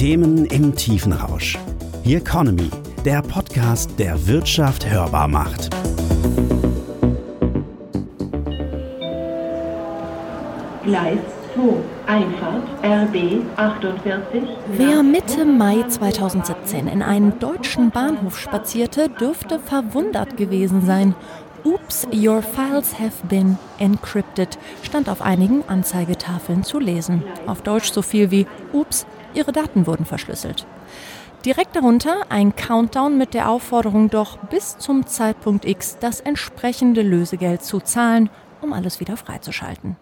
Themen im Tiefenrausch. The Economy, der Podcast, der Wirtschaft hörbar macht. Gleis 2, Einfahrt RB 48. Wer Mitte Mai 2017 in einen deutschen Bahnhof spazierte, dürfte verwundert gewesen sein. Oops, your files have been encrypted stand auf einigen Anzeigetafeln zu lesen. Auf Deutsch so viel wie Ups, Ihre Daten wurden verschlüsselt. Direkt darunter ein Countdown mit der Aufforderung, doch bis zum Zeitpunkt X das entsprechende Lösegeld zu zahlen, um alles wieder freizuschalten.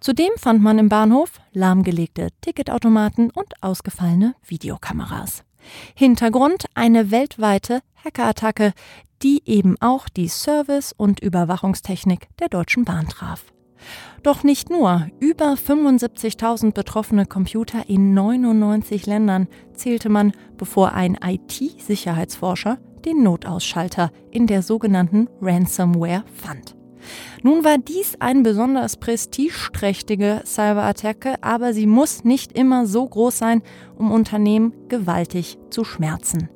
Zudem fand man im Bahnhof lahmgelegte Ticketautomaten und ausgefallene Videokameras. Hintergrund eine weltweite Hackerattacke, die eben auch die Service- und Überwachungstechnik der Deutschen Bahn traf. Doch nicht nur, über 75.000 betroffene Computer in 99 Ländern zählte man, bevor ein IT-Sicherheitsforscher den Notausschalter in der sogenannten Ransomware fand. Nun war dies eine besonders prestigeträchtige Cyberattacke, aber sie muss nicht immer so groß sein, um Unternehmen gewaltig zu schmerzen.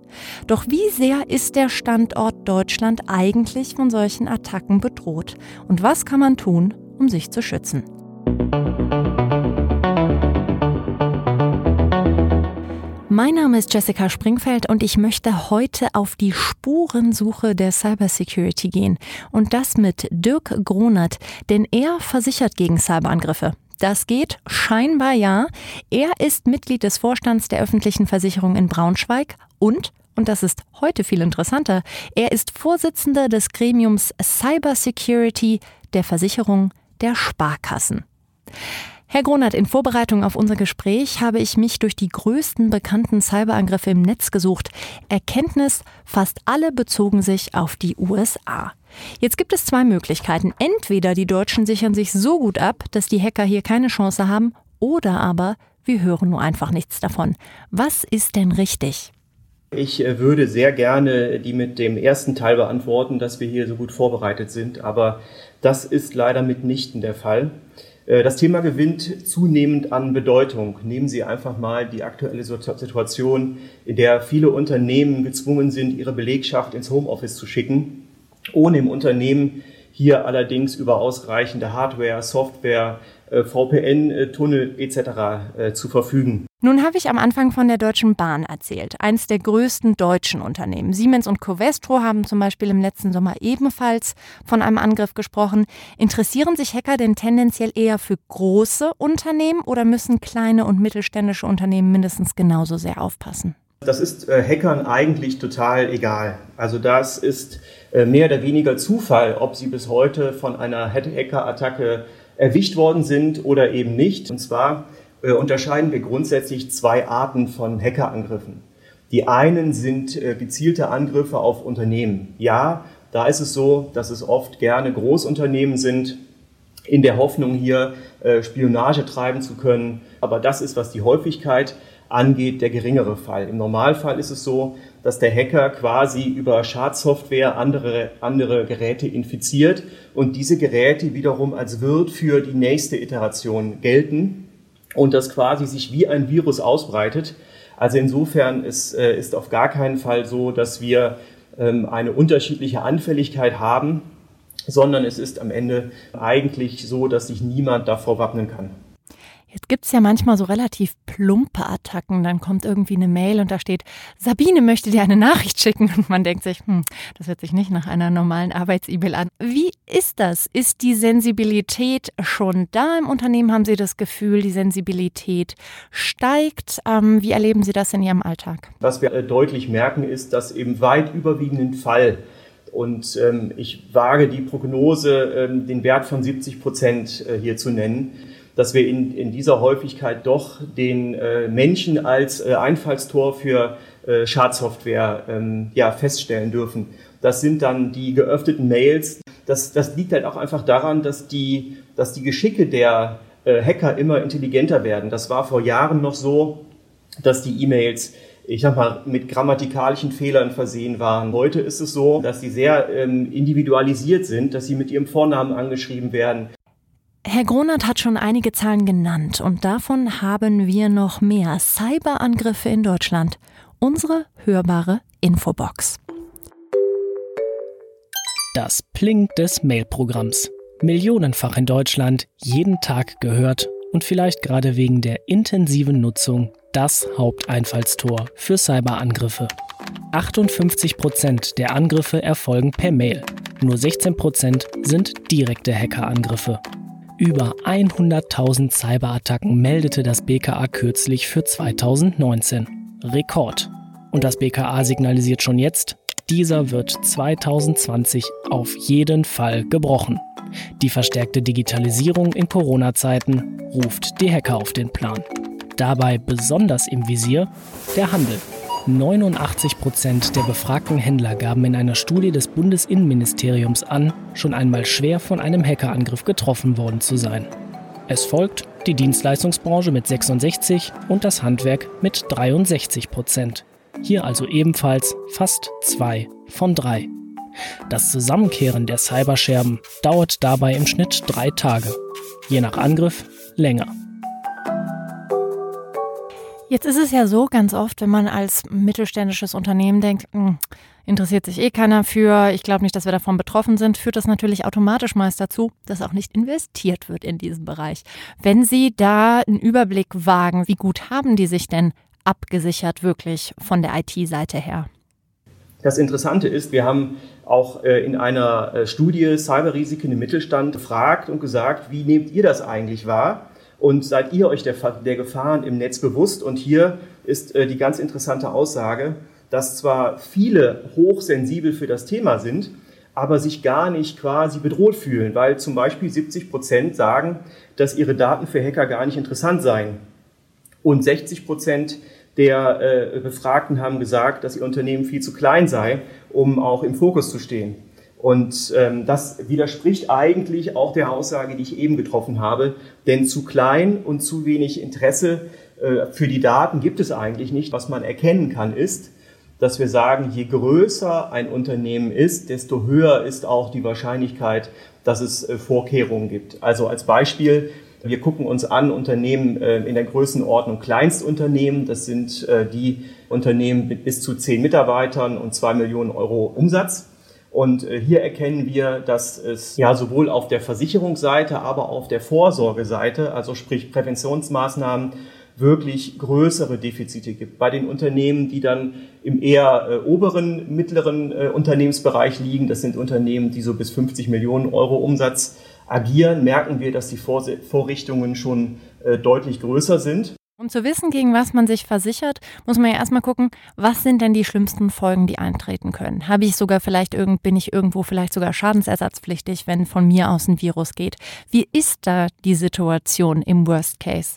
Doch wie sehr ist der Standort Deutschland eigentlich von solchen Attacken bedroht? Und was kann man tun, um sich zu schützen? Mein Name ist Jessica Springfeld und ich möchte heute auf die Spurensuche der Cybersecurity gehen. Und das mit Dirk Gronert, denn er versichert gegen Cyberangriffe. Das geht scheinbar ja. Er ist Mitglied des Vorstands der öffentlichen Versicherung in Braunschweig und und das ist heute viel interessanter, er ist Vorsitzender des Gremiums Cybersecurity der Versicherung der Sparkassen. Herr Gronert, in Vorbereitung auf unser Gespräch habe ich mich durch die größten bekannten Cyberangriffe im Netz gesucht. Erkenntnis, fast alle bezogen sich auf die USA. Jetzt gibt es zwei Möglichkeiten. Entweder die Deutschen sichern sich so gut ab, dass die Hacker hier keine Chance haben, oder aber wir hören nur einfach nichts davon. Was ist denn richtig? Ich äh, würde sehr gerne die mit dem ersten Teil beantworten, dass wir hier so gut vorbereitet sind, aber das ist leider mitnichten der Fall. Äh, das Thema gewinnt zunehmend an Bedeutung. Nehmen Sie einfach mal die aktuelle Situation, in der viele Unternehmen gezwungen sind, ihre Belegschaft ins Homeoffice zu schicken, ohne im Unternehmen hier allerdings über ausreichende Hardware, Software, äh, VPN-Tunnel etc. Äh, zu verfügen. Nun habe ich am Anfang von der Deutschen Bahn erzählt, eines der größten deutschen Unternehmen. Siemens und Covestro haben zum Beispiel im letzten Sommer ebenfalls von einem Angriff gesprochen. Interessieren sich Hacker denn tendenziell eher für große Unternehmen oder müssen kleine und mittelständische Unternehmen mindestens genauso sehr aufpassen? Das ist äh, Hackern eigentlich total egal. Also das ist äh, mehr oder weniger Zufall, ob sie bis heute von einer Hacker-Attacke erwischt worden sind oder eben nicht. Und zwar äh, unterscheiden wir grundsätzlich zwei Arten von Hackerangriffen. Die einen sind äh, gezielte Angriffe auf Unternehmen. Ja, da ist es so, dass es oft gerne Großunternehmen sind, in der Hoffnung hier äh, Spionage treiben zu können. Aber das ist, was die Häufigkeit angeht, der geringere Fall. Im Normalfall ist es so, dass der Hacker quasi über Schadsoftware andere, andere Geräte infiziert und diese Geräte wiederum als Wirt für die nächste Iteration gelten und das quasi sich wie ein Virus ausbreitet. Also insofern ist, äh, ist auf gar keinen Fall so, dass wir ähm, eine unterschiedliche Anfälligkeit haben, sondern es ist am Ende eigentlich so, dass sich niemand davor wappnen kann. Jetzt gibt's ja manchmal so relativ plumpe Attacken. Dann kommt irgendwie eine Mail und da steht, Sabine möchte dir eine Nachricht schicken. Und man denkt sich, hm, das hört sich nicht nach einer normalen Arbeits-E-Mail an. Wie ist das? Ist die Sensibilität schon da im Unternehmen? Haben Sie das Gefühl, die Sensibilität steigt? Ähm, wie erleben Sie das in Ihrem Alltag? Was wir äh, deutlich merken, ist, dass im weit überwiegenden Fall und ähm, ich wage die Prognose, ähm, den Wert von 70 Prozent äh, hier zu nennen, dass wir in, in dieser Häufigkeit doch den äh, Menschen als äh, Einfallstor für äh, Schadsoftware ähm, ja, feststellen dürfen. Das sind dann die geöffneten Mails. Das, das liegt halt auch einfach daran, dass die, dass die Geschicke der äh, Hacker immer intelligenter werden. Das war vor Jahren noch so, dass die E-Mails ich sag mal, mit grammatikalischen Fehlern versehen waren. Heute ist es so, dass sie sehr ähm, individualisiert sind, dass sie mit ihrem Vornamen angeschrieben werden. Herr Gronert hat schon einige Zahlen genannt und davon haben wir noch mehr Cyberangriffe in Deutschland. Unsere hörbare Infobox. Das Pling des Mailprogramms. Millionenfach in Deutschland, jeden Tag gehört und vielleicht gerade wegen der intensiven Nutzung das Haupteinfallstor für Cyberangriffe. 58 Prozent der Angriffe erfolgen per Mail. Nur 16 Prozent sind direkte Hackerangriffe. Über 100.000 Cyberattacken meldete das BKA kürzlich für 2019. Rekord. Und das BKA signalisiert schon jetzt, dieser wird 2020 auf jeden Fall gebrochen. Die verstärkte Digitalisierung in Corona-Zeiten ruft die Hacker auf den Plan. Dabei besonders im Visier der Handel. 89 Prozent der befragten Händler gaben in einer Studie des Bundesinnenministeriums an, schon einmal schwer von einem Hackerangriff getroffen worden zu sein. Es folgt die Dienstleistungsbranche mit 66 und das Handwerk mit 63 Prozent. Hier also ebenfalls fast zwei von drei. Das Zusammenkehren der Cyberscherben dauert dabei im Schnitt drei Tage, je nach Angriff länger. Jetzt ist es ja so ganz oft, wenn man als mittelständisches Unternehmen denkt, hm, interessiert sich eh keiner für, ich glaube nicht, dass wir davon betroffen sind, führt das natürlich automatisch meist dazu, dass auch nicht investiert wird in diesen Bereich. Wenn Sie da einen Überblick wagen, wie gut haben die sich denn abgesichert wirklich von der IT-Seite her? Das Interessante ist, wir haben auch äh, in einer äh, Studie Cyberrisiken im Mittelstand gefragt und gesagt, wie nehmt ihr das eigentlich wahr? Und seid ihr euch der, der Gefahren im Netz bewusst? Und hier ist äh, die ganz interessante Aussage, dass zwar viele hochsensibel für das Thema sind, aber sich gar nicht quasi bedroht fühlen, weil zum Beispiel 70 Prozent sagen, dass ihre Daten für Hacker gar nicht interessant seien. Und 60 Prozent der äh, Befragten haben gesagt, dass ihr Unternehmen viel zu klein sei, um auch im Fokus zu stehen. Und ähm, das widerspricht eigentlich auch der Aussage, die ich eben getroffen habe. Denn zu klein und zu wenig Interesse äh, für die Daten gibt es eigentlich nicht. Was man erkennen kann, ist, dass wir sagen, je größer ein Unternehmen ist, desto höher ist auch die Wahrscheinlichkeit, dass es äh, Vorkehrungen gibt. Also als Beispiel, wir gucken uns an Unternehmen äh, in der Größenordnung Kleinstunternehmen. Das sind äh, die Unternehmen mit bis zu zehn Mitarbeitern und zwei Millionen Euro Umsatz. Und äh, hier erkennen wir, dass es ja sowohl auf der Versicherungsseite, aber auf der Vorsorgeseite, also sprich Präventionsmaßnahmen, wirklich größere Defizite gibt. Bei den Unternehmen, die dann im eher äh, oberen, mittleren äh, Unternehmensbereich liegen, das sind Unternehmen, die so bis 50 Millionen Euro Umsatz agieren, merken wir, dass die Vor Vorrichtungen schon äh, deutlich größer sind. Um zu wissen, gegen was man sich versichert, muss man ja erstmal gucken, was sind denn die schlimmsten Folgen, die eintreten können. Habe ich sogar vielleicht irgend, bin ich irgendwo vielleicht sogar schadensersatzpflichtig, wenn von mir aus ein Virus geht? Wie ist da die Situation im Worst Case?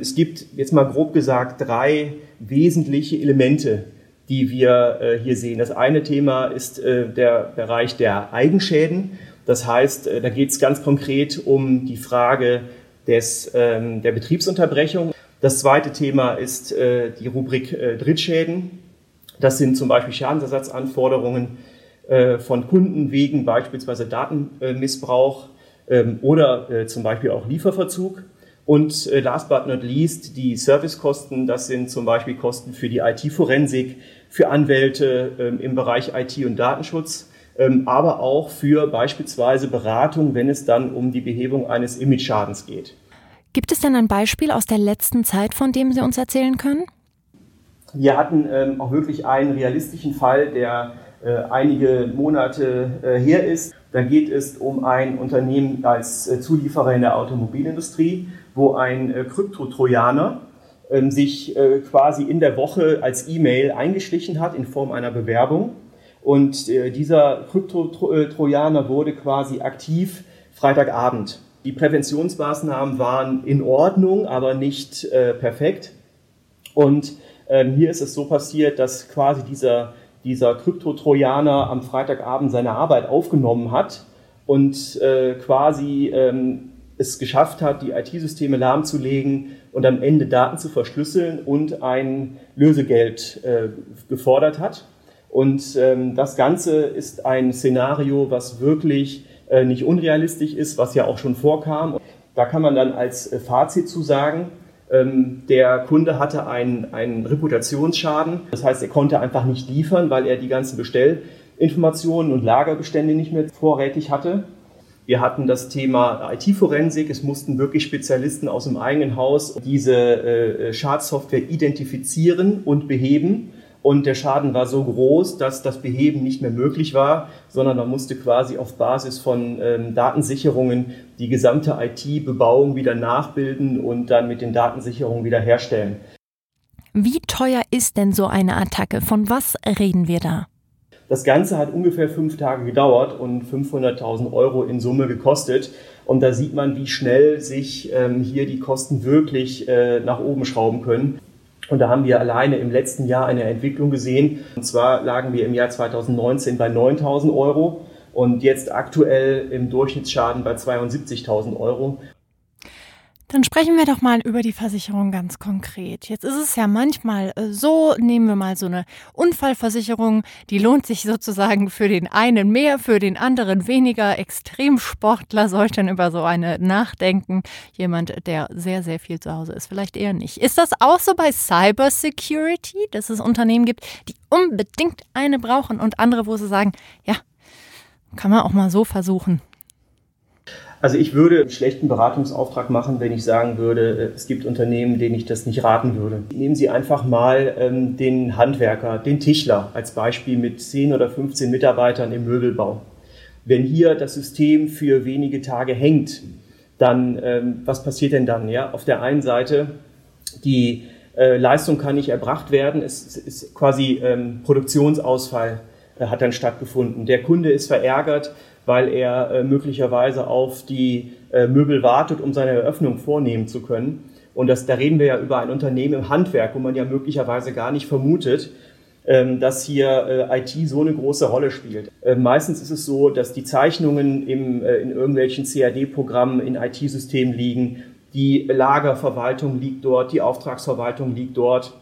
Es gibt jetzt mal grob gesagt drei wesentliche Elemente, die wir äh, hier sehen. Das eine Thema ist äh, der Bereich der Eigenschäden. Das heißt, äh, da geht es ganz konkret um die Frage, des, ähm, der Betriebsunterbrechung. Das zweite Thema ist äh, die Rubrik äh, Drittschäden. Das sind zum Beispiel Schadensersatzanforderungen äh, von Kunden wegen beispielsweise Datenmissbrauch ähm, oder äh, zum Beispiel auch Lieferverzug. Und äh, last but not least die Servicekosten. Das sind zum Beispiel Kosten für die IT-Forensik, für Anwälte ähm, im Bereich IT und Datenschutz aber auch für beispielsweise Beratung, wenn es dann um die Behebung eines Image-Schadens geht. Gibt es denn ein Beispiel aus der letzten Zeit, von dem Sie uns erzählen können? Wir hatten ähm, auch wirklich einen realistischen Fall, der äh, einige Monate äh, her ist. Da geht es um ein Unternehmen als äh, Zulieferer in der Automobilindustrie, wo ein Kryptotrojaner ähm, sich quasi in der Woche als E-Mail eingeschlichen hat in Form einer Bewerbung und äh, dieser Krypto-Trojaner wurde quasi aktiv Freitagabend. Die Präventionsmaßnahmen waren in Ordnung, aber nicht äh, perfekt. Und ähm, hier ist es so passiert, dass quasi dieser, dieser Krypto-Trojaner am Freitagabend seine Arbeit aufgenommen hat und äh, quasi ähm, es geschafft hat, die IT-Systeme lahmzulegen und am Ende Daten zu verschlüsseln und ein Lösegeld äh, gefordert hat. Und ähm, das Ganze ist ein Szenario, was wirklich äh, nicht unrealistisch ist, was ja auch schon vorkam. Da kann man dann als äh, Fazit zu sagen, ähm, der Kunde hatte einen, einen Reputationsschaden. Das heißt, er konnte einfach nicht liefern, weil er die ganzen Bestellinformationen und Lagerbestände nicht mehr vorrätig hatte. Wir hatten das Thema IT-Forensik. Es mussten wirklich Spezialisten aus dem eigenen Haus diese äh, Schadsoftware identifizieren und beheben. Und der Schaden war so groß, dass das Beheben nicht mehr möglich war, sondern man musste quasi auf Basis von ähm, Datensicherungen die gesamte IT-Bebauung wieder nachbilden und dann mit den Datensicherungen wieder herstellen. Wie teuer ist denn so eine Attacke? Von was reden wir da? Das Ganze hat ungefähr fünf Tage gedauert und 500.000 Euro in Summe gekostet. Und da sieht man, wie schnell sich ähm, hier die Kosten wirklich äh, nach oben schrauben können. Und da haben wir alleine im letzten Jahr eine Entwicklung gesehen. Und zwar lagen wir im Jahr 2019 bei 9.000 Euro und jetzt aktuell im Durchschnittsschaden bei 72.000 Euro. Dann sprechen wir doch mal über die Versicherung ganz konkret. Jetzt ist es ja manchmal äh, so, nehmen wir mal so eine Unfallversicherung, die lohnt sich sozusagen für den einen mehr, für den anderen weniger. Extremsportler sollten über so eine nachdenken. Jemand, der sehr, sehr viel zu Hause ist, vielleicht eher nicht. Ist das auch so bei Cybersecurity, dass es Unternehmen gibt, die unbedingt eine brauchen und andere, wo sie sagen, ja, kann man auch mal so versuchen. Also ich würde einen schlechten Beratungsauftrag machen, wenn ich sagen würde, äh, es gibt Unternehmen, denen ich das nicht raten würde. Nehmen Sie einfach mal ähm, den Handwerker, den Tischler als Beispiel mit 10 oder 15 Mitarbeitern im Möbelbau. Wenn hier das System für wenige Tage hängt, dann ähm, was passiert denn dann? Ja, auf der einen Seite die äh, Leistung kann nicht erbracht werden, es, ist quasi ähm, Produktionsausfall äh, hat dann stattgefunden. Der Kunde ist verärgert, weil er äh, möglicherweise auf die äh, Möbel wartet, um seine Eröffnung vornehmen zu können. Und das, da reden wir ja über ein Unternehmen im Handwerk, wo man ja möglicherweise gar nicht vermutet, ähm, dass hier äh, IT so eine große Rolle spielt. Äh, meistens ist es so, dass die Zeichnungen im, äh, in irgendwelchen CAD-Programmen in IT-Systemen liegen, die Lagerverwaltung liegt dort, die Auftragsverwaltung liegt dort.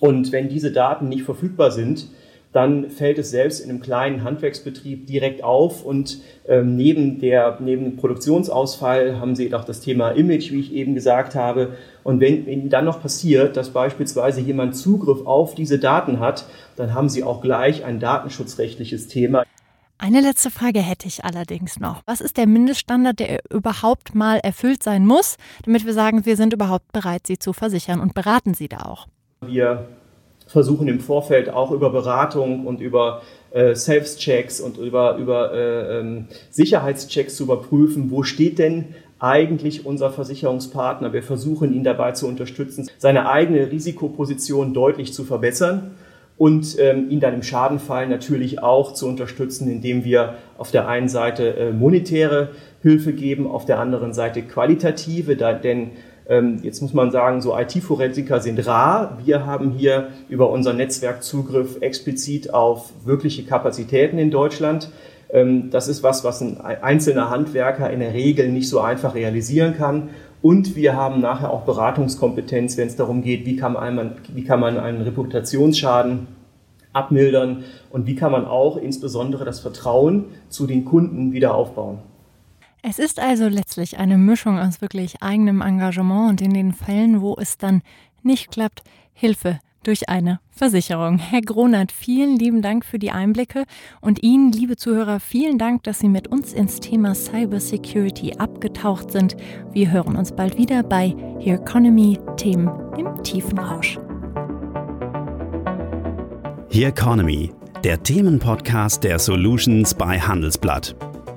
Und wenn diese Daten nicht verfügbar sind, dann fällt es selbst in einem kleinen Handwerksbetrieb direkt auf und ähm, neben der neben dem Produktionsausfall haben Sie auch das Thema Image, wie ich eben gesagt habe. Und wenn Ihnen dann noch passiert, dass beispielsweise jemand Zugriff auf diese Daten hat, dann haben Sie auch gleich ein datenschutzrechtliches Thema. Eine letzte Frage hätte ich allerdings noch. Was ist der Mindeststandard, der überhaupt mal erfüllt sein muss, damit wir sagen, wir sind überhaupt bereit, Sie zu versichern und beraten Sie da auch? Wir versuchen im Vorfeld auch über Beratung und über äh, Self-Checks und über, über äh, ähm, Sicherheitschecks zu überprüfen, wo steht denn eigentlich unser Versicherungspartner. Wir versuchen ihn dabei zu unterstützen, seine eigene Risikoposition deutlich zu verbessern und ähm, ihn dann im Schadenfall natürlich auch zu unterstützen, indem wir auf der einen Seite äh, monetäre Hilfe geben, auf der anderen Seite qualitative, da, denn jetzt muss man sagen, so IT-Forensiker sind rar. Wir haben hier über unser Netzwerk Zugriff explizit auf wirkliche Kapazitäten in Deutschland. Ähm, das ist was, was ein einzelner Handwerker in der Regel nicht so einfach realisieren kann. Und wir haben nachher auch Beratungskompetenz, wenn es darum geht, wie kann man, wie kann man einen Reputationsschaden abmildern und wie kann man auch insbesondere das Vertrauen zu den Kunden wieder aufbauen. Es ist also letztlich eine Mischung aus wirklich eigenem Engagement und in den Fällen, wo es dann nicht klappt, Hilfe durch eine Versicherung. Herr Gronert, vielen lieben Dank für die Einblicke und Ihnen, liebe Zuhörer, vielen Dank, dass Sie mit uns ins Thema Cybersecurity abgetaucht sind. Wir hören uns bald wieder bei Here Economy Themen im tiefen Rausch. Here Economy, der Themenpodcast der Solutions bei Handelsblatt.